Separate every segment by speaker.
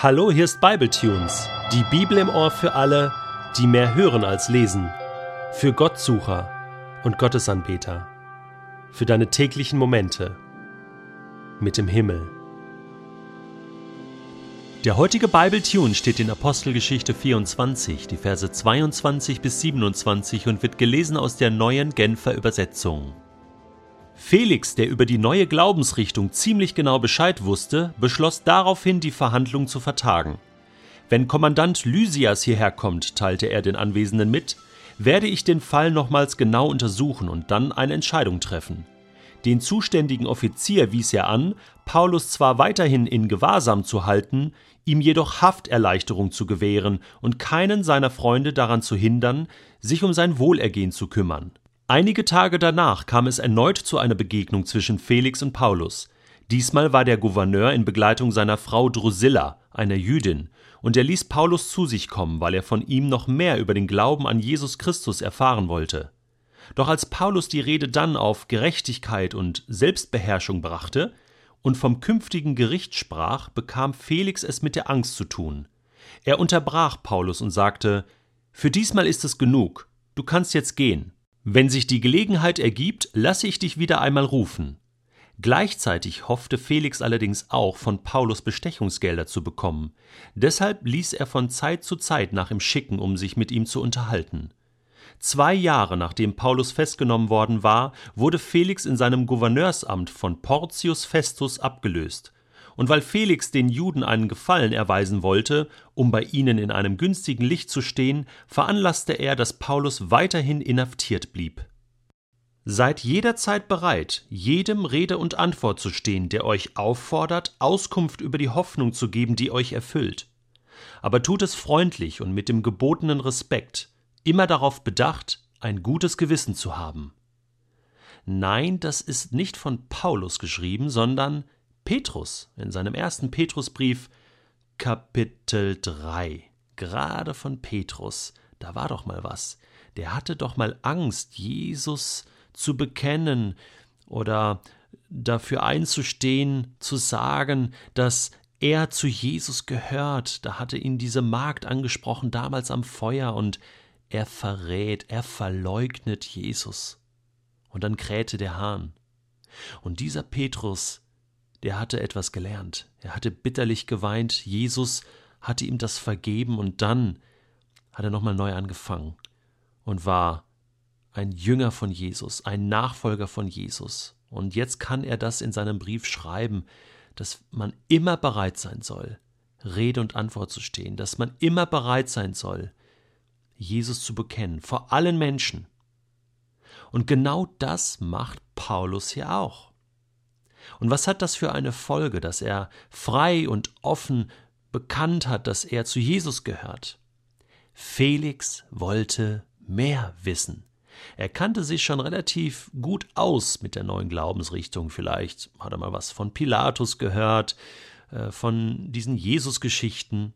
Speaker 1: Hallo, hier ist Bibletunes, die Bibel im Ohr für alle, die mehr hören als lesen, für Gottsucher und Gottesanbeter, für deine täglichen Momente mit dem Himmel. Der heutige Bibletune steht in Apostelgeschichte 24, die Verse 22 bis 27 und wird gelesen aus der neuen Genfer Übersetzung. Felix, der über die neue Glaubensrichtung ziemlich genau Bescheid wusste, beschloss daraufhin, die Verhandlung zu vertagen. Wenn Kommandant Lysias hierher kommt, teilte er den Anwesenden mit, werde ich den Fall nochmals genau untersuchen und dann eine Entscheidung treffen. Den zuständigen Offizier wies er an, Paulus zwar weiterhin in Gewahrsam zu halten, ihm jedoch Hafterleichterung zu gewähren und keinen seiner Freunde daran zu hindern, sich um sein Wohlergehen zu kümmern. Einige Tage danach kam es erneut zu einer Begegnung zwischen Felix und Paulus. Diesmal war der Gouverneur in Begleitung seiner Frau Drusilla, einer Jüdin, und er ließ Paulus zu sich kommen, weil er von ihm noch mehr über den Glauben an Jesus Christus erfahren wollte. Doch als Paulus die Rede dann auf Gerechtigkeit und Selbstbeherrschung brachte und vom künftigen Gericht sprach, bekam Felix es mit der Angst zu tun. Er unterbrach Paulus und sagte Für diesmal ist es genug, du kannst jetzt gehen. Wenn sich die Gelegenheit ergibt, lasse ich dich wieder einmal rufen. Gleichzeitig hoffte Felix allerdings auch, von Paulus Bestechungsgelder zu bekommen. Deshalb ließ er von Zeit zu Zeit nach ihm schicken, um sich mit ihm zu unterhalten. Zwei Jahre nachdem Paulus festgenommen worden war, wurde Felix in seinem Gouverneursamt von Porcius Festus abgelöst und weil Felix den Juden einen Gefallen erweisen wollte, um bei ihnen in einem günstigen Licht zu stehen, veranlasste er, dass Paulus weiterhin inhaftiert blieb. Seid jederzeit bereit, jedem Rede und Antwort zu stehen, der euch auffordert, Auskunft über die Hoffnung zu geben, die euch erfüllt. Aber tut es freundlich und mit dem gebotenen Respekt, immer darauf bedacht, ein gutes Gewissen zu haben. Nein, das ist nicht von Paulus geschrieben, sondern Petrus in seinem ersten Petrusbrief Kapitel 3. Gerade von Petrus, da war doch mal was. Der hatte doch mal Angst, Jesus zu bekennen oder dafür einzustehen, zu sagen, dass er zu Jesus gehört. Da hatte ihn diese Magd angesprochen, damals am Feuer, und er verrät, er verleugnet Jesus. Und dann krähte der Hahn. Und dieser Petrus, der hatte etwas gelernt. Er hatte bitterlich geweint, Jesus hatte ihm das vergeben und dann hat er nochmal neu angefangen und war ein Jünger von Jesus, ein Nachfolger von Jesus. Und jetzt kann er das in seinem Brief schreiben, dass man immer bereit sein soll, Rede und Antwort zu stehen, dass man immer bereit sein soll, Jesus zu bekennen, vor allen Menschen. Und genau das macht Paulus hier auch. Und was hat das für eine Folge, dass er frei und offen bekannt hat, dass er zu Jesus gehört? Felix wollte mehr wissen. Er kannte sich schon relativ gut aus mit der neuen Glaubensrichtung. Vielleicht hat er mal was von Pilatus gehört, äh, von diesen Jesus-Geschichten.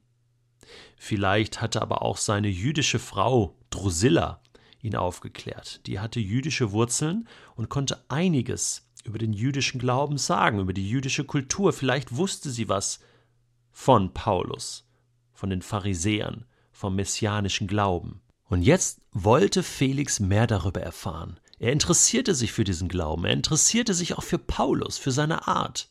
Speaker 1: Vielleicht hatte aber auch seine jüdische Frau Drusilla ihn aufgeklärt. Die hatte jüdische Wurzeln und konnte einiges über den jüdischen Glauben sagen, über die jüdische Kultur. Vielleicht wusste sie was von Paulus, von den Pharisäern, vom messianischen Glauben. Und jetzt wollte Felix mehr darüber erfahren. Er interessierte sich für diesen Glauben, er interessierte sich auch für Paulus, für seine Art.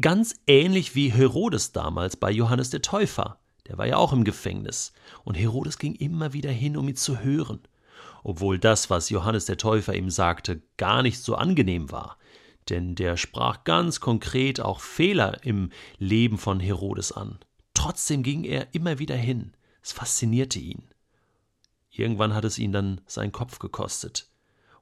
Speaker 1: Ganz ähnlich wie Herodes damals bei Johannes der Täufer. Der war ja auch im Gefängnis. Und Herodes ging immer wieder hin, um ihn zu hören obwohl das, was Johannes der Täufer ihm sagte, gar nicht so angenehm war, denn der sprach ganz konkret auch Fehler im Leben von Herodes an. Trotzdem ging er immer wieder hin. Es faszinierte ihn. Irgendwann hat es ihn dann seinen Kopf gekostet.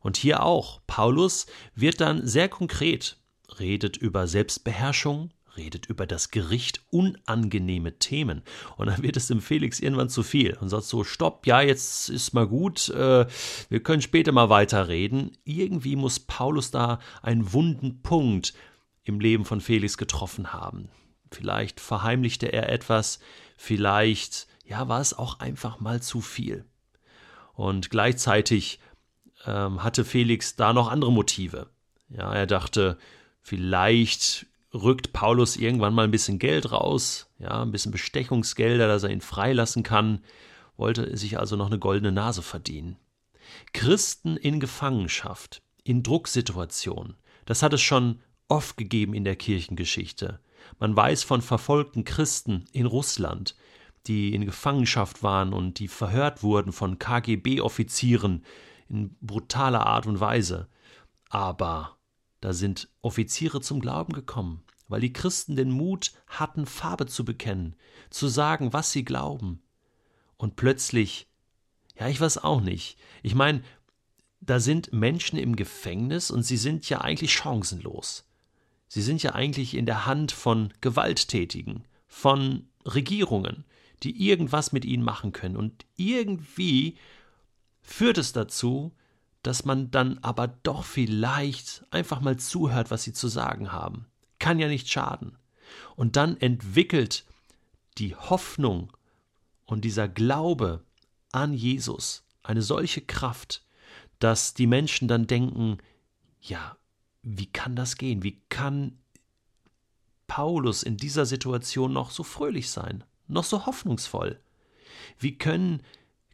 Speaker 1: Und hier auch. Paulus wird dann sehr konkret, redet über Selbstbeherrschung, redet über das Gericht unangenehme Themen. Und dann wird es dem Felix irgendwann zu viel und sagt so, stopp, ja, jetzt ist mal gut, äh, wir können später mal weiterreden. Irgendwie muss Paulus da einen wunden Punkt im Leben von Felix getroffen haben. Vielleicht verheimlichte er etwas, vielleicht, ja, war es auch einfach mal zu viel. Und gleichzeitig ähm, hatte Felix da noch andere Motive. Ja, er dachte, vielleicht rückt Paulus irgendwann mal ein bisschen Geld raus, ja, ein bisschen Bestechungsgelder, dass er ihn freilassen kann, wollte sich also noch eine goldene Nase verdienen. Christen in Gefangenschaft, in Drucksituationen, das hat es schon oft gegeben in der Kirchengeschichte. Man weiß von verfolgten Christen in Russland, die in Gefangenschaft waren und die verhört wurden von KGB-Offizieren in brutaler Art und Weise. Aber da sind Offiziere zum Glauben gekommen, weil die Christen den Mut hatten, Farbe zu bekennen, zu sagen, was sie glauben. Und plötzlich, ja, ich weiß auch nicht. Ich meine, da sind Menschen im Gefängnis und sie sind ja eigentlich chancenlos. Sie sind ja eigentlich in der Hand von Gewalttätigen, von Regierungen, die irgendwas mit ihnen machen können. Und irgendwie führt es dazu, dass man dann aber doch vielleicht einfach mal zuhört, was sie zu sagen haben. Kann ja nicht schaden. Und dann entwickelt die Hoffnung und dieser Glaube an Jesus eine solche Kraft, dass die Menschen dann denken, ja, wie kann das gehen? Wie kann Paulus in dieser Situation noch so fröhlich sein, noch so hoffnungsvoll? Wie können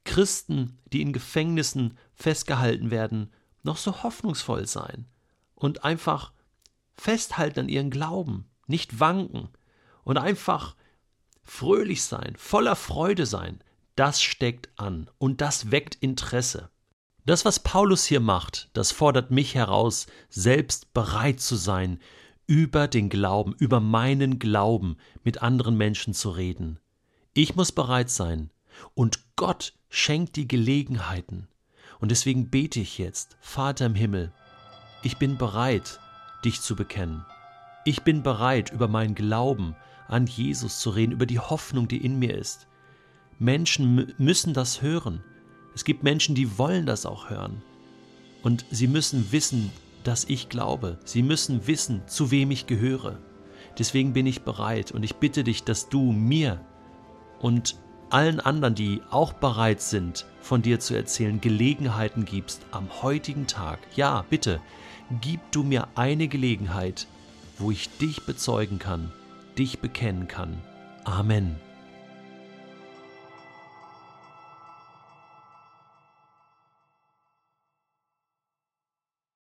Speaker 1: Christen, die in Gefängnissen festgehalten werden, noch so hoffnungsvoll sein und einfach festhalten an ihren Glauben, nicht wanken und einfach fröhlich sein, voller Freude sein, das steckt an und das weckt Interesse. Das, was Paulus hier macht, das fordert mich heraus, selbst bereit zu sein, über den Glauben, über meinen Glauben mit anderen Menschen zu reden. Ich muss bereit sein. Und Gott schenkt die Gelegenheiten. Und deswegen bete ich jetzt, Vater im Himmel, ich bin bereit, dich zu bekennen. Ich bin bereit, über meinen Glauben an Jesus zu reden, über die Hoffnung, die in mir ist. Menschen müssen das hören. Es gibt Menschen, die wollen das auch hören. Und sie müssen wissen, dass ich glaube. Sie müssen wissen, zu wem ich gehöre. Deswegen bin ich bereit und ich bitte dich, dass du mir und allen anderen, die auch bereit sind, von dir zu erzählen, Gelegenheiten gibst am heutigen Tag. Ja, bitte, gib du mir eine Gelegenheit, wo ich dich bezeugen kann, dich bekennen kann. Amen.